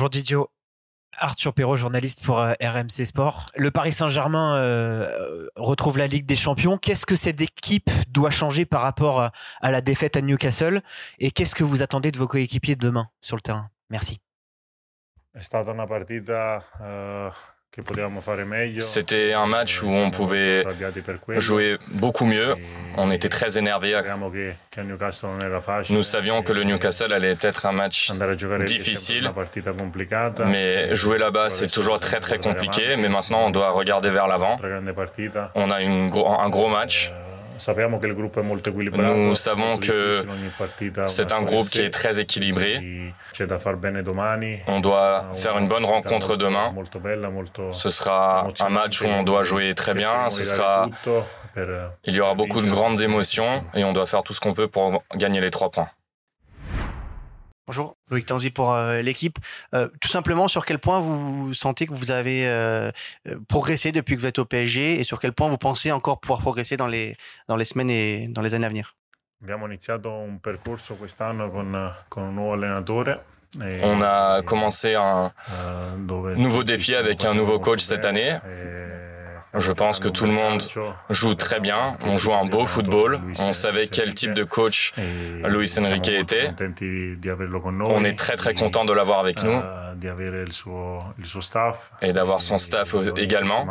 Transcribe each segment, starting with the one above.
Bonjour Didio. Arthur Perrault, journaliste pour euh, RMC Sport. Le Paris Saint-Germain euh, retrouve la Ligue des Champions. Qu'est-ce que cette équipe doit changer par rapport à la défaite à Newcastle? Et qu'est-ce que vous attendez de vos coéquipiers demain sur le terrain? Merci. C'était un match où on pouvait jouer beaucoup mieux. On était très énervé. Nous savions que le Newcastle allait être un match difficile, mais jouer là-bas, c'est toujours très très compliqué. Mais maintenant, on doit regarder vers l'avant. On a une, un gros match. Nous savons que c'est un groupe qui est très équilibré. On doit faire une bonne rencontre demain. Ce sera un match où on doit jouer très bien. Ce sera, il y aura beaucoup de grandes émotions et on doit faire tout ce qu'on peut pour gagner les trois points. Bonjour, Loïc Tanzi pour euh, l'équipe. Euh, tout simplement, sur quel point vous sentez que vous avez euh, progressé depuis que vous êtes au PSG et sur quel point vous pensez encore pouvoir progresser dans les, dans les semaines et dans les années à venir? On a commencé un nouveau défi avec un nouveau coach cette année. Je pense que tout le monde joue très bien. On joue un beau football. On savait quel type de coach Luis Enrique était. On est très très content de l'avoir avec nous et d'avoir son staff également.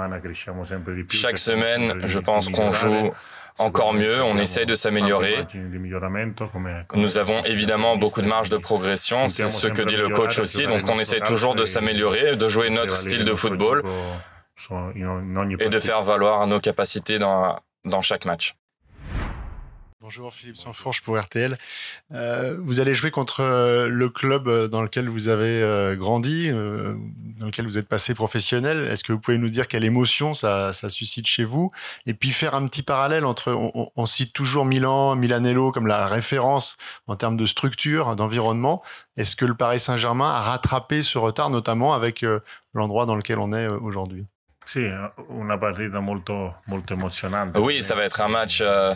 Chaque semaine, je pense qu'on joue encore mieux, on essaye de s'améliorer. Nous avons évidemment beaucoup de marge de progression, c'est ce que dit le coach aussi, donc on essaie toujours de s'améliorer, de jouer notre style de football et de faire valoir nos capacités dans, dans chaque match. Bonjour Philippe Sanfourche pour RTL. Euh, vous allez jouer contre euh, le club euh, dans lequel vous avez grandi, dans lequel vous êtes passé professionnel. Est-ce que vous pouvez nous dire quelle émotion ça, ça suscite chez vous? Et puis faire un petit parallèle entre, on, on, cite toujours Milan, Milanello comme la référence en termes de structure, d'environnement. Est-ce que le Paris Saint-Germain a rattrapé ce retard, notamment avec l'endroit dans lequel on est aujourd'hui? Oui, ça va être un match euh,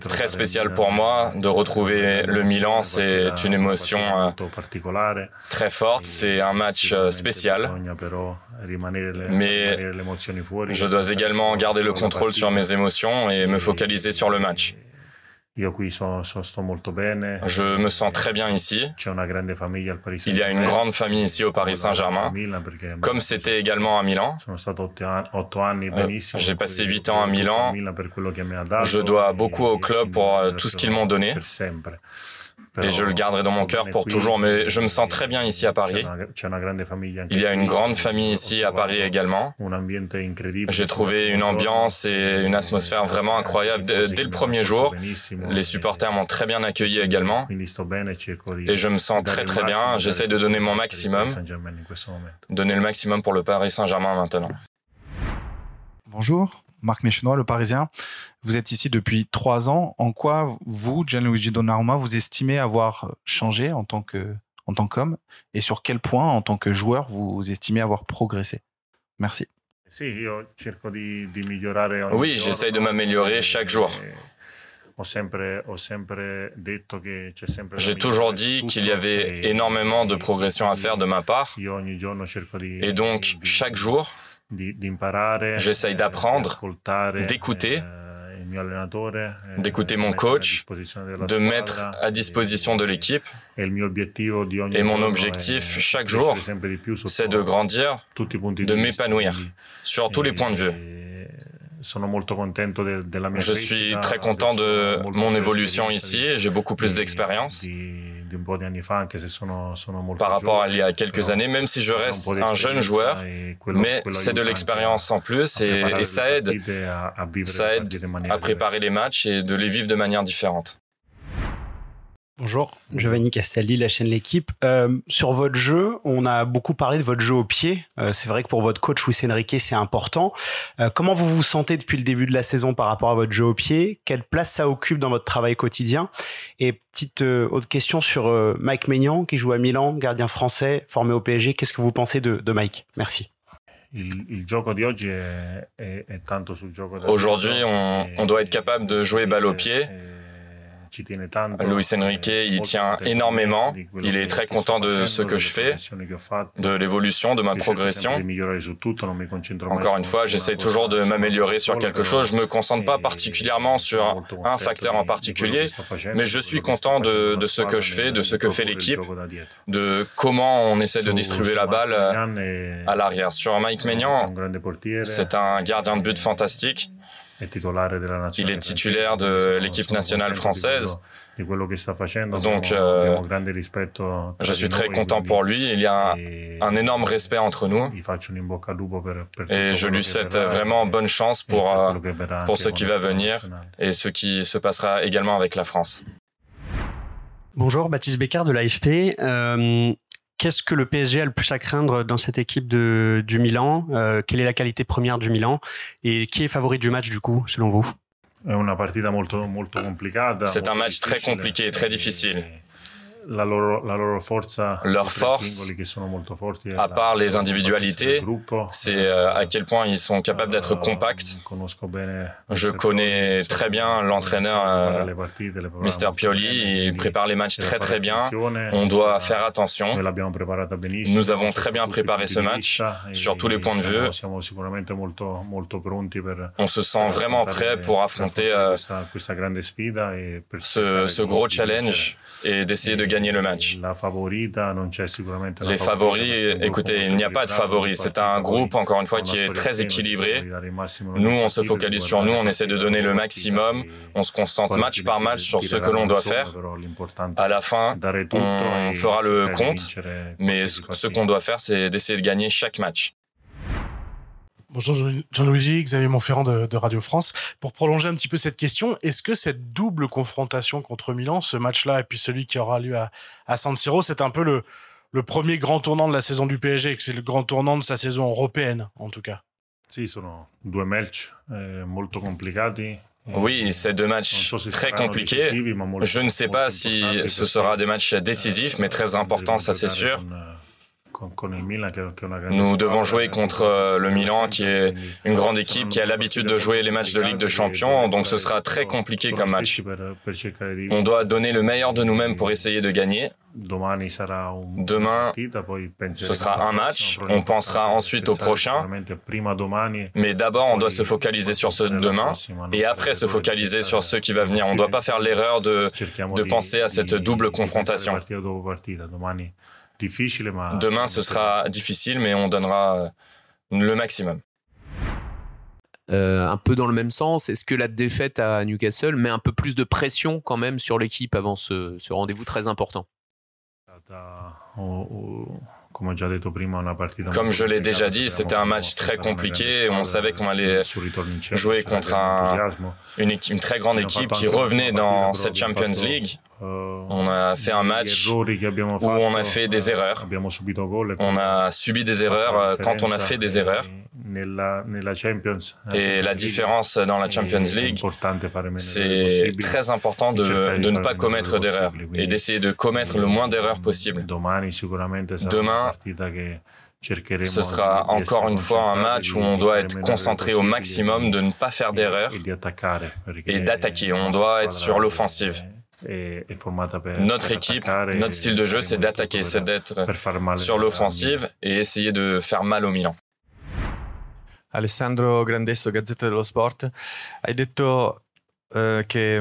très spécial pour moi. De retrouver le Milan, c'est une émotion euh, très forte. C'est un match euh, spécial. Mais je dois également garder le contrôle sur mes émotions et me focaliser sur le match. Je me sens très bien ici. Il y a une grande famille ici au Paris Saint-Germain, comme c'était également à Milan. Euh, j'ai passé huit ans à Milan. Je dois beaucoup au club pour euh, tout ce qu'ils m'ont donné et je le garderai dans mon cœur pour toujours. Mais je me sens très bien ici à Paris. Il y a une grande famille ici à Paris également. J'ai trouvé une ambiance et une atmosphère vraiment incroyable dès le premier jour. Les supporters m'ont très bien accueilli également. Et je me sens très très bien. J'essaie de donner mon maximum. Donner le maximum pour le Paris Saint-Germain maintenant. Bonjour. Marc Méchenois, le Parisien. Vous êtes ici depuis trois ans. En quoi vous, Gianluigi Donnarumma, vous estimez avoir changé en tant que en tant qu'homme? Et sur quel point, en tant que joueur, vous estimez avoir progressé? Merci. Oui, j'essaye de m'améliorer chaque jour. J'ai toujours dit qu'il y avait énormément de progression à faire de ma part. Et donc, chaque jour, J'essaye d'apprendre, d'écouter, eh, d'écouter mon coach, de mettre à disposition de l'équipe. Et mon objectif chaque jour, c'est de grandir, de m'épanouir sur tous les points de vue. Je suis très content de mon évolution ici, j'ai beaucoup plus d'expérience par rapport à il y a quelques années, même si je reste un jeune joueur, mais c'est de l'expérience en plus et, ça aide, ça aide à préparer les matchs et de les vivre de manière différente. Bonjour, Giovanni Castelli, la chaîne L'équipe. Euh, sur votre jeu, on a beaucoup parlé de votre jeu au pied. Euh, c'est vrai que pour votre coach Luis Enrique, c'est important. Euh, comment vous vous sentez depuis le début de la saison par rapport à votre jeu au pied? Quelle place ça occupe dans votre travail quotidien? Et petite autre question sur Mike Maignan, qui joue à Milan, gardien français, formé au PSG. Qu'est-ce que vous pensez de, de Mike? Merci. Aujourd'hui, on, on doit être capable de jouer balle au pied Luis Enrique il tient énormément. Il est très content de ce que je fais, de l'évolution, de ma progression. Encore une fois, j'essaie toujours de m'améliorer sur quelque chose. Je me concentre pas particulièrement sur un facteur en particulier, mais je suis content de, de ce que je fais, de ce que fait l'équipe, de comment on essaie de distribuer la balle à l'arrière. Sur Mike Maignan, c'est un gardien de but fantastique. Il est titulaire de l'équipe nationale française. Donc, euh, je suis très content pour lui. Il y a un, énorme respect entre nous. Et je lui souhaite vraiment bonne chance pour, euh, pour ce qui va venir et ce qui se passera également avec la France. Bonjour, Baptiste Bécard de l'AFP. Euh, Qu'est-ce que le PSG a le plus à craindre dans cette équipe de, du Milan? Euh, Quelle est la qualité première du Milan? Et qui est favori du match du coup, selon vous? C'est un match très compliqué, très difficile leur force, à part les individualités, c'est euh, à quel point ils sont capables d'être euh, compacts. Je connais très bien l'entraîneur euh, Mr Pioli, il prépare les matchs très très bien. On doit faire attention. Nous avons très bien préparé ce match sur tous les points de vue. On se sent vraiment prêt pour affronter ce, ce gros challenge et d'essayer de gagner le match. Les favoris, écoutez, il n'y a pas de favoris. C'est un groupe, encore une fois, qui est très équilibré. Nous, on se focalise sur nous, on essaie de donner le maximum. On se concentre match par match sur ce que l'on doit faire. À la fin, on fera le compte, mais ce qu'on doit faire, c'est d'essayer de gagner chaque match. Bonjour Jean-Louis, Xavier Montferrand de, Radio France. Pour prolonger un petit peu cette question, est-ce que cette double confrontation contre Milan, ce match-là et puis celui qui aura lieu à, San Siro, c'est un peu le, le premier grand tournant de la saison du PSG, que c'est le grand tournant de sa saison européenne en tout cas? Eh, oui, c'est deux matchs très compliqués. Je ne sais pas si ce sera des matchs décisifs, mais très importants, ça c'est sûr. Nous devons jouer contre euh, le Milan, qui est une grande équipe, qui a l'habitude de jouer les matchs de Ligue des Champions, donc ce sera très compliqué comme match. On doit donner le meilleur de nous-mêmes pour essayer de gagner. Demain, ce sera un match. On pensera ensuite au prochain. Mais d'abord, on doit se focaliser sur ce demain et après se focaliser sur ce qui va venir. On ne doit pas faire l'erreur de, de penser à cette double confrontation. Demain, ce sera difficile, mais on donnera euh, le maximum. Euh, un peu dans le même sens, est-ce que la défaite à Newcastle met un peu plus de pression quand même sur l'équipe avant ce, rendez-vous très important? Comme je l'ai déjà dit, c'était un match très compliqué. On savait qu'on allait jouer contre une, équipe, une très grande équipe qui revenait dans cette Champions League. On a fait un match où on a fait des erreurs. On a subi des erreurs euh, quand on a fait des erreurs. Et la différence dans la Champions League, c'est très important de, de ne pas commettre d'erreurs et d'essayer de commettre le moins d'erreurs possible. Demain, ce sera encore une fois un match où on doit être concentré au maximum de ne pas faire d'erreurs et d'attaquer. On doit être sur l'offensive. Notre équipe, notre style de jeu, c'est d'attaquer, c'est d'être sur l'offensive et essayer de faire mal au Milan. Alessandro Grandesso, Gazzetta dello Sport, hai detto uh, che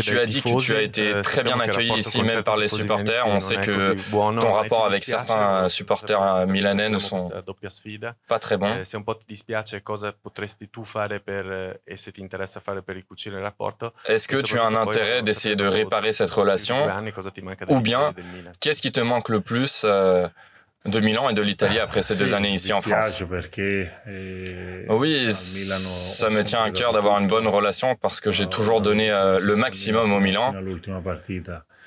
tu as dit que tu as été eh, très bien accueilli ici, même par les supporters. On sait que ton rapport avec certains supporters milanais ne sont pas très bons. Eh, Est-ce que tu as un intérêt d'essayer de réparer cette relation Ou bien, qu'est-ce qui te manque le plus euh, de Milan et de l'Italie après ces deux années ici en France. Eh, oui, ça me tient à cœur d'avoir une bonne relation parce que j'ai toujours donné euh, le maximum au Milan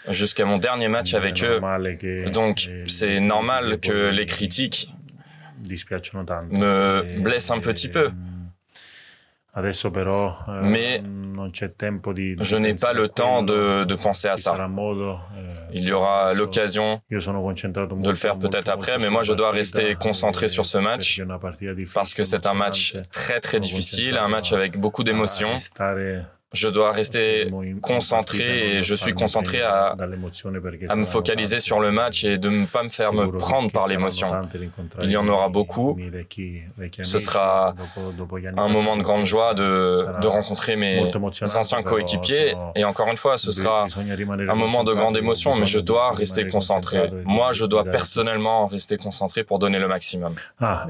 jusqu'à mon dernier match avec eux. Donc c'est normal que les critiques me e blessent un petit peu. Eh, Mais je n'ai pas le temps de, de penser à ça. Eh, Il y aura l'occasion de le faire peut-être après, mais moi je dois rester concentré sur ce match parce que c'est un match très très difficile, un match avec beaucoup d'émotions je dois rester concentré et je suis concentré à, à me focaliser sur le match et de ne pas me faire me prendre par l'émotion. Il y en aura beaucoup. Ce sera un moment de grande joie de, de rencontrer mes anciens coéquipiers et encore une fois, ce sera un moment de grande émotion, mais je dois rester concentré. Moi, je dois personnellement rester concentré pour donner le maximum. Ah,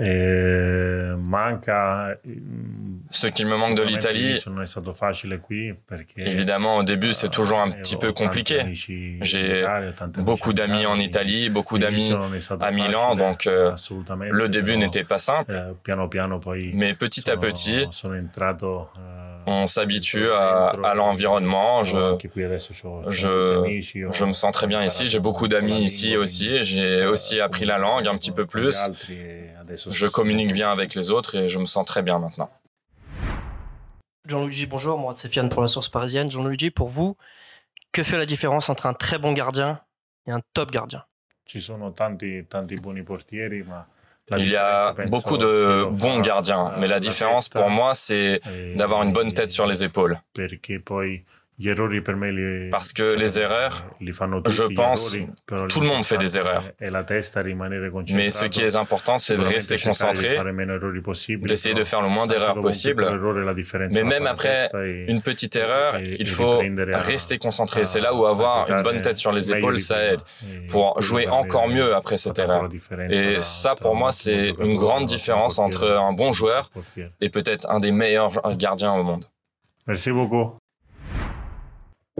Ce qu'il me manque de l'Italie, Évidemment, au début, c'est toujours un petit peu compliqué. J'ai beaucoup d'amis en Italie, beaucoup d'amis à Milan, donc euh, le début n'était pas simple. Mais petit à petit, on s'habitue à, l'environnement. Je, je, je me sens très bien ici. J'ai beaucoup d'amis ici aussi. J'ai aussi appris la langue un petit peu plus. Je communique bien avec les autres et je me sens très bien maintenant. Jean-Luigi, bonjour. Moi, c'est Fiane pour la source parisienne. Jean-Luigi, pour vous, que fait la différence entre un très bon gardien et un top gardien? Il y a beaucoup de bons gardiens, mais la différence pour moi, c'est d'avoir une bonne tête sur les épaules. Parce que les erreurs, je pense, tout le monde fait des erreurs. Mais ce qui est important, c'est de rester concentré, d'essayer de faire le moins d'erreurs possible. Mais même après une petite erreur, il faut rester concentré. C'est là où avoir une bonne tête sur les épaules, ça aide pour jouer encore mieux après cette erreur. Et ça, pour moi, c'est une grande différence entre un bon joueur et peut-être un des meilleurs gardiens au monde. Merci beaucoup.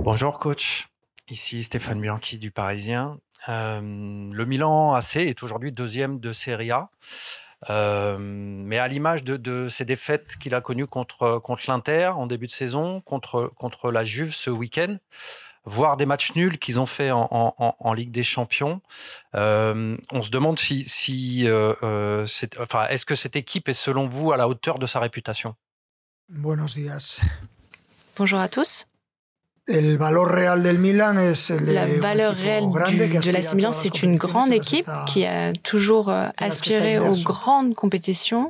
Bonjour coach, ici Stéphane Bianchi du Parisien. Euh, le Milan AC est aujourd'hui deuxième de Serie A. Euh, mais à l'image de, de, ces défaites qu'il a connues contre, contre l'Inter en début de saison, contre, contre la Juve ce week-end, voire des matchs nuls qu'ils ont fait en, en, en, Ligue des Champions, euh, on se demande si, si enfin, est-ce que cette équipe est selon vous à la hauteur de sa réputation? Buenos días. Bonjour à tous. La valeur réelle du, de l'AC Milan, c'est une grande équipe qui a toujours euh, aspiré aux grandes compétitions.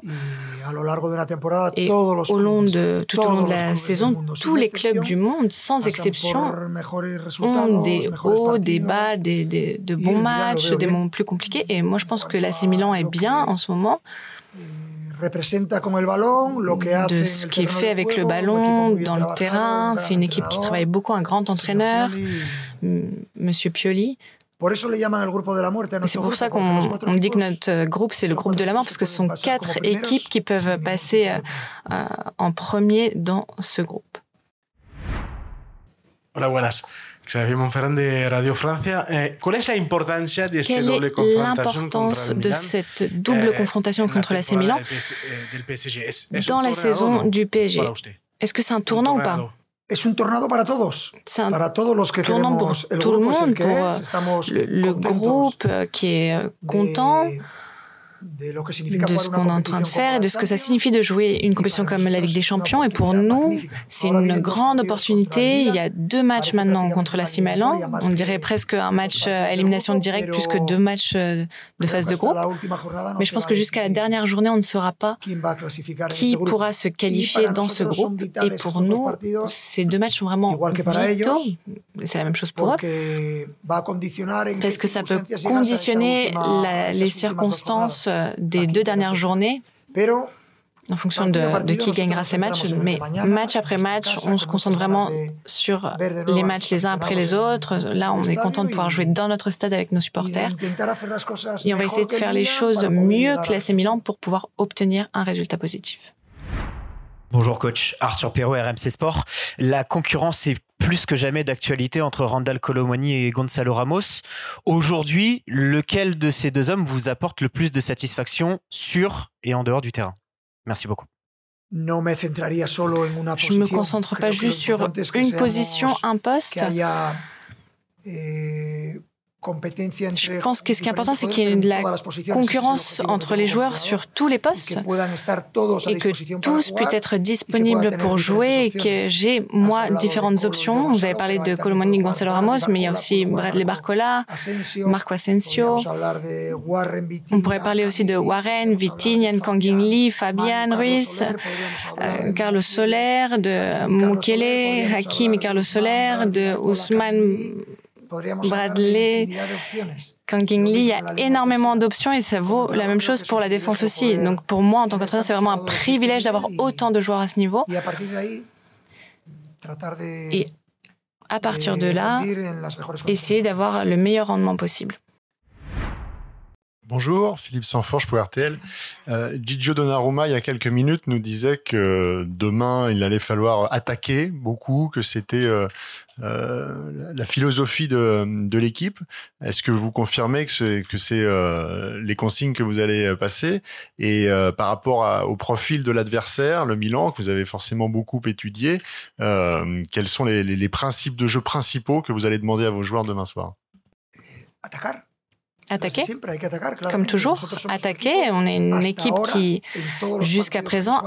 Et au long de, tout au long de la saison, tous les clubs du monde, sans exception, ont des hauts, des bas, des, des, de bons matchs, des moments plus compliqués. Et moi, je pense que l'AC Milan est bien en ce moment de ce qu'il fait avec le ballon dans le terrain. C'est une équipe qui travaille beaucoup, un grand entraîneur, Monsieur Pioli. C'est pour ça qu'on dit que notre groupe, c'est le groupe de la mort, parce que ce sont quatre équipes qui peuvent passer euh, euh, en premier dans ce groupe. Hola, buenas. Xavier Monferrand de Radio Francia. Eh, quelle est l'importance de cette double confrontation de cette double confrontation contre l'AC Milan dans la saison du PSG Est-ce que c'est un tournant ou pas? C'est un tournant pour tous. C'est un tournant pour tout le monde, pour le, le groupe qui est content. de ce qu'on est en train de faire et de ce que ça signifie de jouer une compétition comme la Ligue des Champions. Et pour nous, c'est une grande opportunité. Il y a deux matchs maintenant contre la Simalan. On dirait presque un match à euh, élimination directe plus que deux matchs euh, de phase de groupe. Mais je pense que jusqu'à la dernière journée, on ne saura pas qui pourra se qualifier dans ce groupe. Et pour nous, ces deux matchs sont vraiment vitaux. C'est la même chose pour eux. Parce que ça peut conditionner les circonstances euh, des deux dernières journées en fonction de, qui gagnera ces matchs. Mais match après match, on se concentre vraiment sur les matchs les uns après les autres. Là, on est content de pouvoir jouer dans notre stade avec nos supporters. Et on va essayer de faire les choses mieux que l'AC Milan pour pouvoir obtenir un résultat positif. Bonjour coach, Arthur Perrault, RMC Sport. La concurrence est plus que jamais d'actualité entre Randall Colomani et Gonzalo Ramos. Aujourd'hui, lequel de ces deux hommes vous apporte le plus de satisfaction sur et en dehors du terrain? Merci beaucoup. Je ne me concentre pas juste sur une position, un poste. Je pense que ce qui est important, c'est qu'il y ait de la concurrence entre les joueurs sur tous les postes et que tous puissent être disponibles pour jouer et que j'ai, moi, différentes options. Vous avez parlé de Colomani Gonzalo Ramos, mais il y a aussi Bradley Barcola, Marco Asensio. On pourrait parler aussi de Warren, Vitinha, Kangin Lee, Fabian Ruiz, euh, Carlos Soler, de Mukele, Hakim et Carlos Soler, de Ousmane Bradley, Kang Lee, il y a énormément d'options et ça vaut la même chose pour la défense aussi. Donc pour moi, en tant qu'entraîneur, c'est vraiment un privilège d'avoir autant de joueurs à ce niveau. Et à partir de là, essayer d'avoir le meilleur rendement possible. Bonjour, Philippe Sanforge pour RTL. Euh, Gigio Donnarumma, il y a quelques minutes, nous disait que demain, il allait falloir attaquer beaucoup, que c'était euh, euh, la philosophie de, l'équipe. Est-ce que vous confirmez que c'est, euh, les consignes que vous allez passer? Et par rapport au profil de l'adversaire, le Milan, que vous avez forcément beaucoup étudié, quels sont les, les, les principes de jeu principaux que vous allez demander à vos joueurs demain soir? Attaquer, comme toujours, attaquer. On est une équipe qui, jusqu'à présent,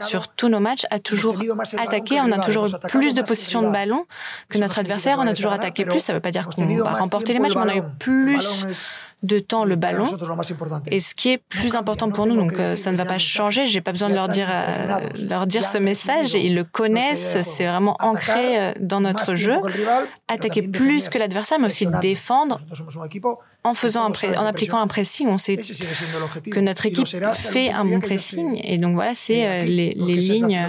sur tous nos matchs, a toujours attaqué. On a toujours eu plus de possession de ballon que notre adversaire. On a toujours attaqué plus. Ça ne veut pas dire qu'on va remporter les matchs, mais on a eu plus de temps le ballon. Et ce qui est plus important pour nous, donc euh, ça ne va pas changer. J'ai pas besoin de leur dire euh, leur dire ce message. Ils le connaissent. C'est vraiment ancré euh, dans notre jeu. Attaquer plus que l'adversaire, mais aussi défendre en faisant en appliquant un pressing. On sait que notre équipe fait un bon pressing. Et donc voilà, c'est les, les, lignes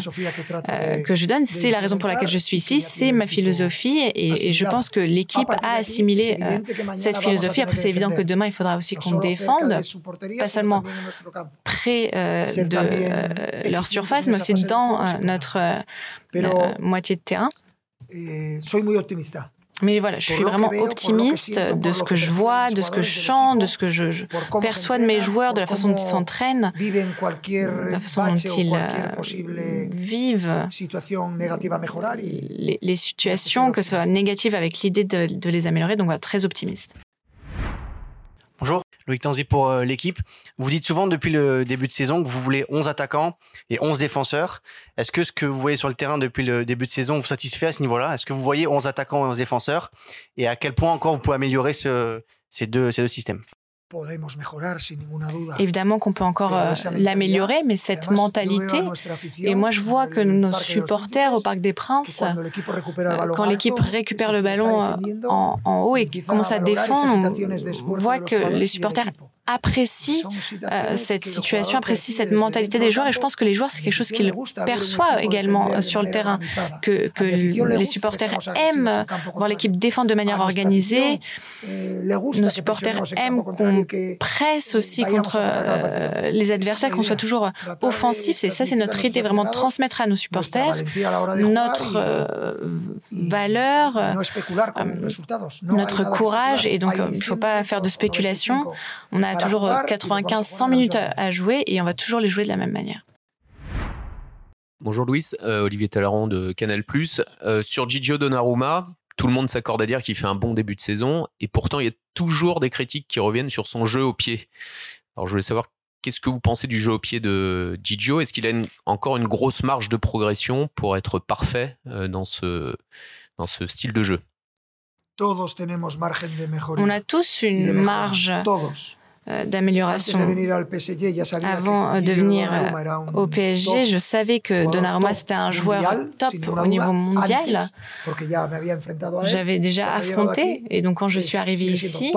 que je donne. C'est la raison pour laquelle je suis ici. C'est ma philosophie. Et, et je pense que l'équipe a assimilé cette philosophie. Après, c'est évident que demain il faudra aussi qu'on défende, pas seulement près euh, de euh, leur surface, mais aussi dans euh, notre moitié de terrain. Mais voilà, je suis vraiment optimiste de ce que je vois, de ce que je chante, de ce que je, perçois de mes joueurs, de la façon dont ils s'entraînent, de la façon dont ils vivent les, situations, que ce soit négatives avec l'idée de, de, les améliorer. Donc, voilà, très optimiste. Loïc Tanzi pour euh, l'équipe. Vous dites souvent depuis le début de saison que vous voulez 11 attaquants et 11 défenseurs. Est-ce que ce que vous voyez sur le terrain depuis le début de saison vous satisfait à ce niveau-là? Est-ce que vous voyez 11 attaquants et 11 défenseurs? Et à quel point encore vous pouvez améliorer ces deux systèmes? Évidemment qu'on peut encore euh, l'améliorer, mais cette mentalité, et moi je vois que nos supporters au Parc des Princes, euh, quand l'équipe récupère le ballon euh, en, en haut et commence à défendre, on voit que les supporters apprécie euh, cette situation, apprécie cette mentalité des joueurs. Et je pense que les joueurs, c'est quelque chose qu'ils perçoivent également euh, sur le terrain, que, que les supporters aiment voir l'équipe défendre de manière organisée. Nos supporters aiment qu'on presse aussi contre euh, les adversaires, qu'on soit toujours offensif. Et ça, c'est notre idée, vraiment de transmettre à nos supporters notre valeur, notre courage. Et donc, il ne faut pas faire de spéculation. On a toujours 95-100 minutes à, jouer et on va toujours les jouer de la même manière. Bonjour Louis, euh, Olivier Talaron de Canal+. Euh, sur Gigio Donnarumma, tout le monde s'accorde à dire qu'il fait un bon début de saison et pourtant il y a toujours des critiques qui reviennent sur son jeu au pied. Alors je voulais savoir qu'est-ce que vous pensez du jeu au pied de Gigio? Est-ce qu'il a encore une grosse marge de progression pour être parfait euh, dans, ce, dans ce style de jeu? On a tous une marge. Euh, d'amélioration. Avant de venir euh, au PSG, je savais que Donnarumma c'était un joueur top au niveau mondial. J'avais déjà affronté et donc quand je suis arrivé ici,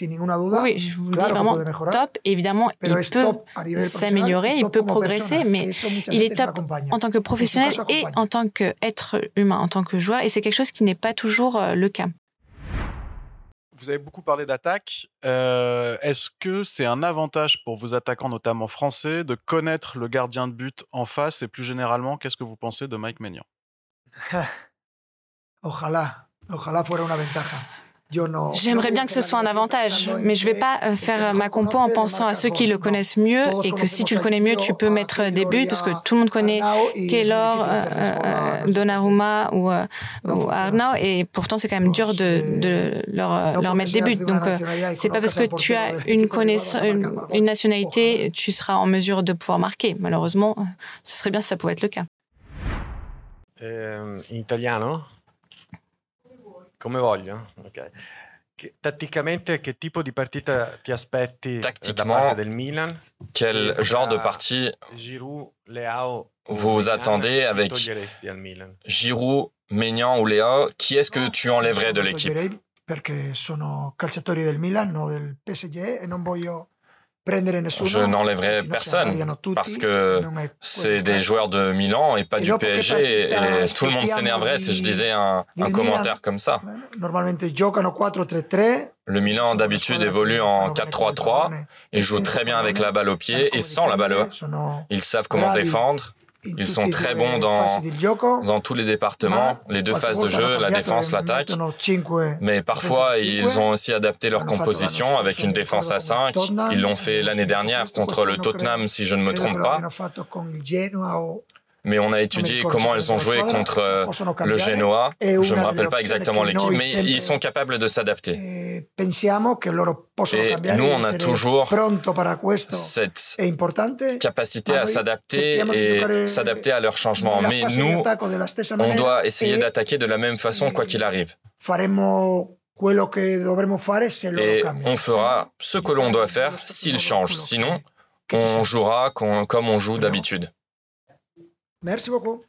oui, je vous le dis vraiment top. Évidemment, il peut s'améliorer, il peut progresser, mais il est top en tant que professionnel et en tant qu'être humain, en tant que joueur. Et c'est quelque chose qui n'est pas toujours euh, le cas vous avez beaucoup parlé d'attaque. Euh, est-ce que c'est un avantage pour vos attaquants, notamment français, de connaître le gardien de but en face? Et plus généralement, qu'est-ce que vous pensez de Mike Maignan? Ojalá, ojalá fuera una ventaja. J'aimerais bien que ce soit un avantage, mais je ne vais pas euh, faire ma compo en pensant à ceux qui le connaissent mieux et que si tu le connais mieux, tu peux mettre des buts parce que tout le monde connaît Keylor, euh, euh, Donnarumma ou, Arnaud et pourtant c'est quand même dur de, leur, mettre des buts. Donc c'est pas parce que tu as une, connaissance, une, nationalité, tu seras en mesure de pouvoir marquer. Malheureusement, ce serait bien si ça pouvait être le cas. Euh, italiano Come voglio? Okay. Tatticamente, che tipo di partita ti aspetti da parte del Milan? Quel genre de partie vous attendez avec Giroud, Maignan ou Léo Qui est-ce que tu enlèverais de l'équipe? perché sono calciatori del Milan, non del PSG e non voglio je n'enlèverai personne parce que c'est des joueurs de Milan et pas du PSG et tout le monde s'énerverait si je disais un, commentaire comme ça. Le Milan d'habitude évolue en 4-3-3. Ils jouent très bien avec la balle au pied et sans la balle. Ils savent comment défendre. Ils sont très bons dans, dans tous les départements, les deux phases de jeu, la défense, l'attaque. Mais parfois, ils ont aussi adapté leur composition avec une défense à 5. Ils l'ont fait l'année dernière contre le Tottenham, si je ne me trompe pas mais on a étudié comment ils ont joué contre euh, le Genoa. Je ne me rappelle pas exactement l'équipe, mais ils sont capables de s'adapter. Et nous, on a toujours cette capacité à s'adapter et s'adapter à leurs changements. Mais nous, on doit essayer d'attaquer de la même façon quoi qu'il arrive. Et on fera ce que l'on doit faire s'ils changent. Sinon, on jouera comme on joue d'habitude. Merci beaucoup.